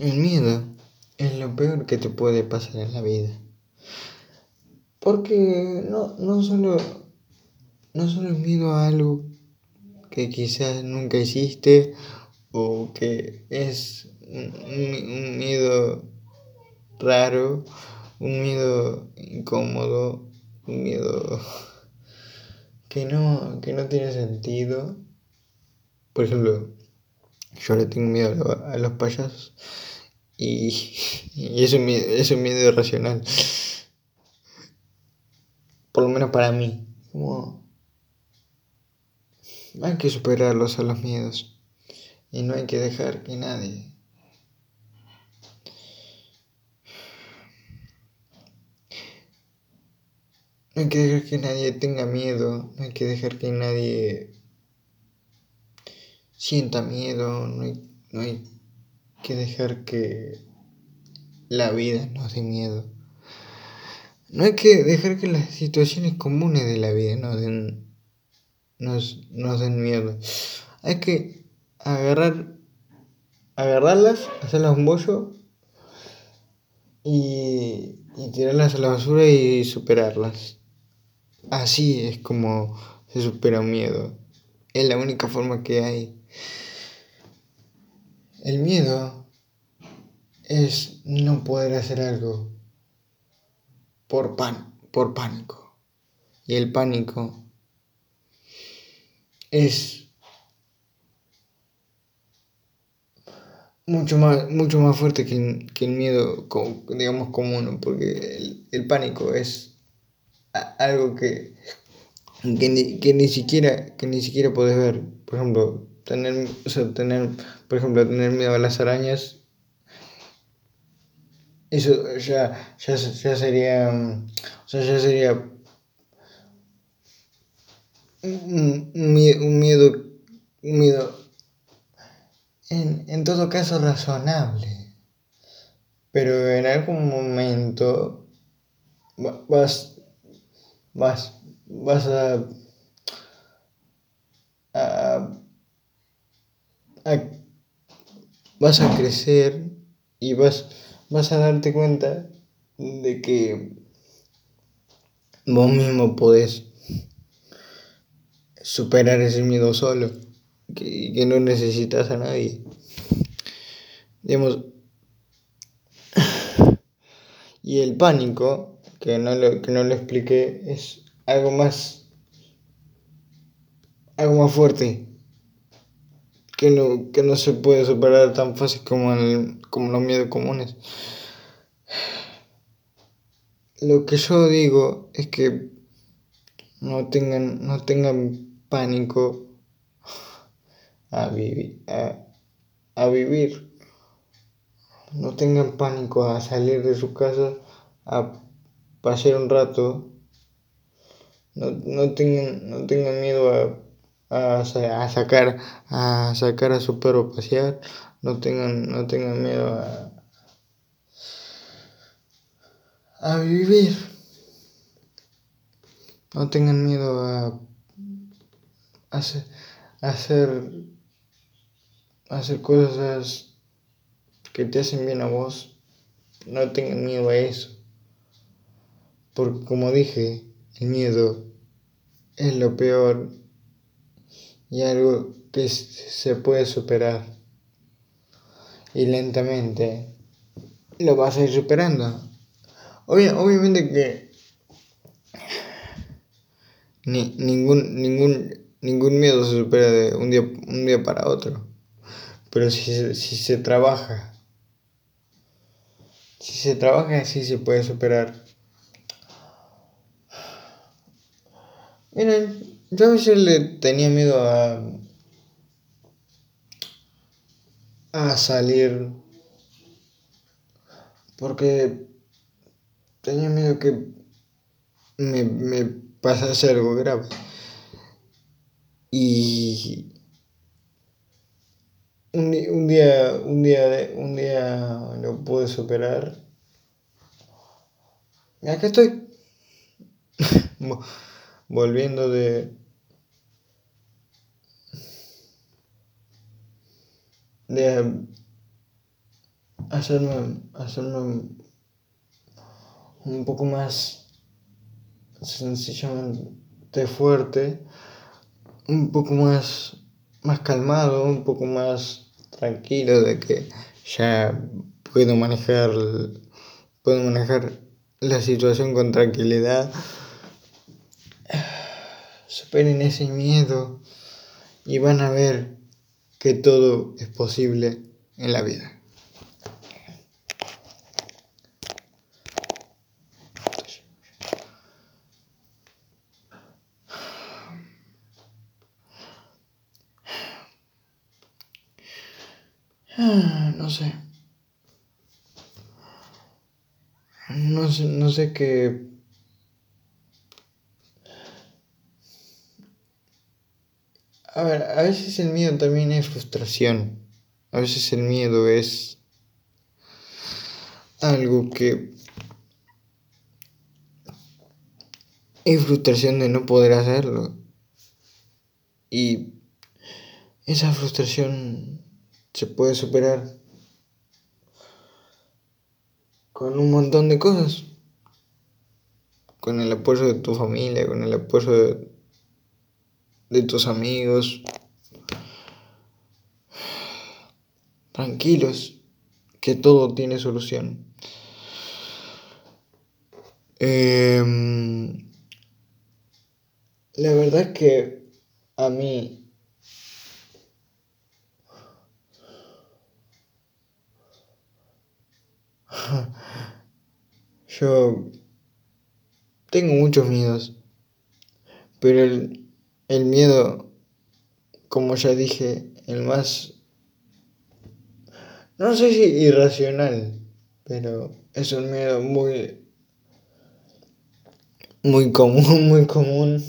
El miedo es lo peor que te puede pasar en la vida. Porque no, no solo no solo es miedo a algo que quizás nunca hiciste o que es un, miedo raro, un miedo incómodo, un miedo que no, que no tiene sentido. Por ejemplo, yo le tengo miedo a, los payasos y, y es, un miedo, es un miedo irracional. Por lo menos para mí. Como hay que superarlos a los miedos y no hay que dejar que nadie No hay que dejar que nadie tenga miedo, no hay que dejar que nadie sienta miedo, no hay, no hay que dejar que la vida nos dé miedo. No hay que dejar que las situaciones comunes de la vida nos den, nos, nos den miedo. Hay que agarrar, agarrarlas, hacerlas un bollo y, y tirarlas a la basura y superarlas. Así es como se supera un miedo. Es la única forma que hay. El miedo es no poder hacer algo por, pan, por pánico. Y el pánico es mucho más, mucho más fuerte que, el miedo, digamos, común, porque el pánico es algo que, que, ni, siquiera que ni siquiera puedes ver. Por ejemplo, tener, tener, por ejemplo, tener miedo a las arañas. Eso ya, ya, ya sería. O sea, ya sería. Un, miedo, un miedo, en, en todo caso razonable. Pero en algún momento vas, vas, vas a, vas a crecer y vas, vas a darte cuenta de que vos mismo podés superar ese miedo solo, que, que no necesitas a nadie. Digamos, y el pánico que no lo, que no lo expliqué, es algo más, algo más fuerte, que no, que no se puede superar tan fácil como, como los miedos comunes. Lo que yo digo es que no tengan, no tengan pánico a vivir, a, a vivir. No tengan pánico a salir de su casa, a pasar un rato, no, no, tengan, no tengan miedo a, a, sacar, a sacar a su perro pasear, no tengan, no tengan miedo a, a vivir, no tengan miedo a, hacer, hacer, hacer cosas que te hacen bien a vos, no tengan miedo a eso. Porque como dije, el miedo es lo peor y algo que se puede superar. Y lentamente lo vas a ir superando. obviamente que ni, ningún, ningún, ningún miedo se supera de un día, un día para otro. Pero si, si se trabaja, si se trabaja, sí se puede superar. Miren, yo a veces le tenía miedo a. a salir. Porque tenía miedo que me, me pasase algo grave. Y. Un, un, día, un día, un día lo pude superar. Y acá estoy. volviendo de, de, hacerme, hacerme un poco más sencillamente fuerte, un poco más, más calmado, un poco más tranquilo de que ya puedo manejar, puedo manejar la situación con tranquilidad. Superen ese miedo y van a ver que todo es posible en la vida. No sé. No sé, no sé qué. A ver, a veces el miedo también es frustración. A veces el miedo es algo que es frustración de no poder hacerlo. Y esa frustración se puede superar con un montón de cosas. Con el apoyo de tu familia, con el apoyo de, de tus amigos. Tranquilos, que todo tiene solución. Em, la verdad es que a mí Yo tengo muchos miedos, pero el, el miedo, como ya dije, el más, no sé si irracional, pero es un miedo muy, muy común, muy común,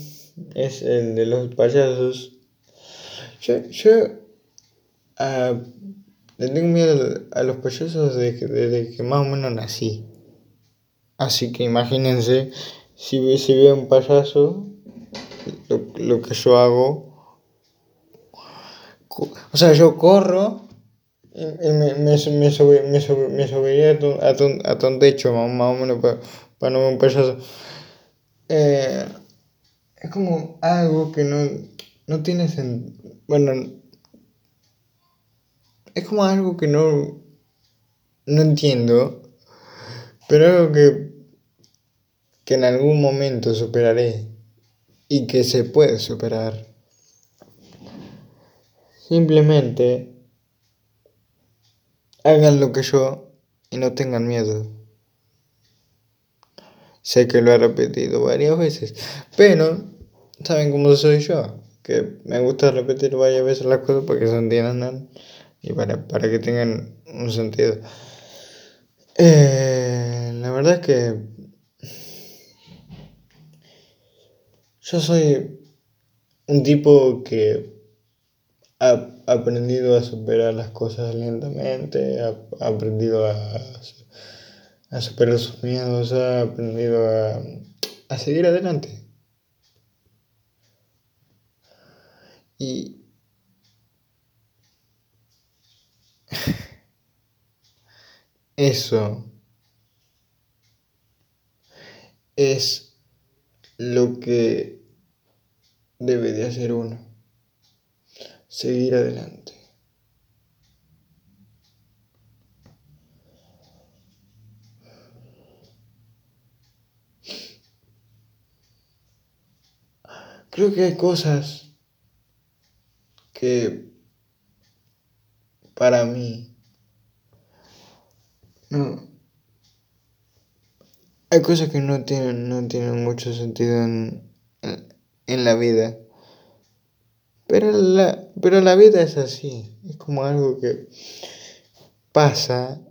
es el de los payasos. Yo, yo uh, le tengo miedo a los payasos desde, desde que más o menos nací. Así que imagínense, si, si veo un payaso, lo, que yo hago. O sea, yo corro y, me, me, me, me, me subiría a tu, a tu, techo, más, o menos, para, para no un payaso. Eh, es como algo que no, no tiene sentido. Bueno, es como algo que no, no entiendo, pero algo que que en algún momento superaré y que se puede superar. Simplemente hagan lo que yo y no tengan miedo. Sé que lo he repetido varias veces, pero saben cómo soy yo, que me gusta repetir varias veces las cosas para que se entiendan y para, para que tengan un sentido. Eh, la verdad es que Yo soy un tipo que ha aprendido a superar las cosas lentamente, ha aprendido a, superar sus miedos, ha aprendido a, a seguir adelante. Y eso es lo que debe de hacer uno. Seguir adelante. Creo que hay cosas que para mí no hay cosas que no tienen no tienen mucho sentido en en la vida. Pero la, pero la vida es así, es como algo que pasa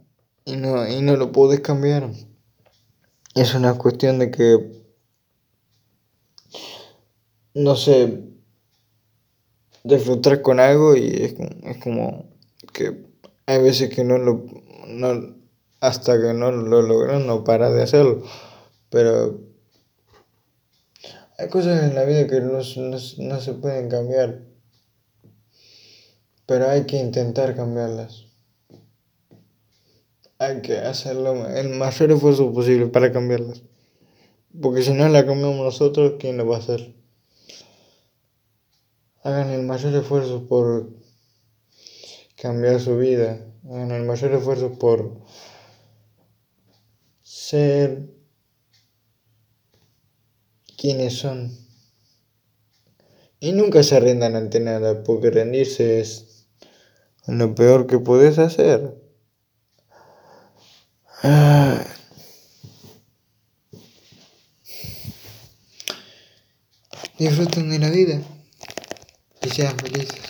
y no, y no lo puedes cambiar. Es una cuestión de que, no sé, disfrutar con algo y es, es como que hay veces que no lo, no, hasta que no lo logran no para de hacerlo. Pero hay cosas en la vida que no, se pueden cambiar, pero hay que intentar cambiarlas. hay que hacer el mayor esfuerzo posible para cambiarlas. Porque si no la cambiamos nosotros, ¿quién lo va a hacer? Hagan el mayor esfuerzo por cambiar su vida. Hagan el mayor esfuerzo por ser quienes son. Y nunca se rindan ante nada, porque rendirse es lo peor que puedes hacer. Ah. Disfruten de la vida y sean felices.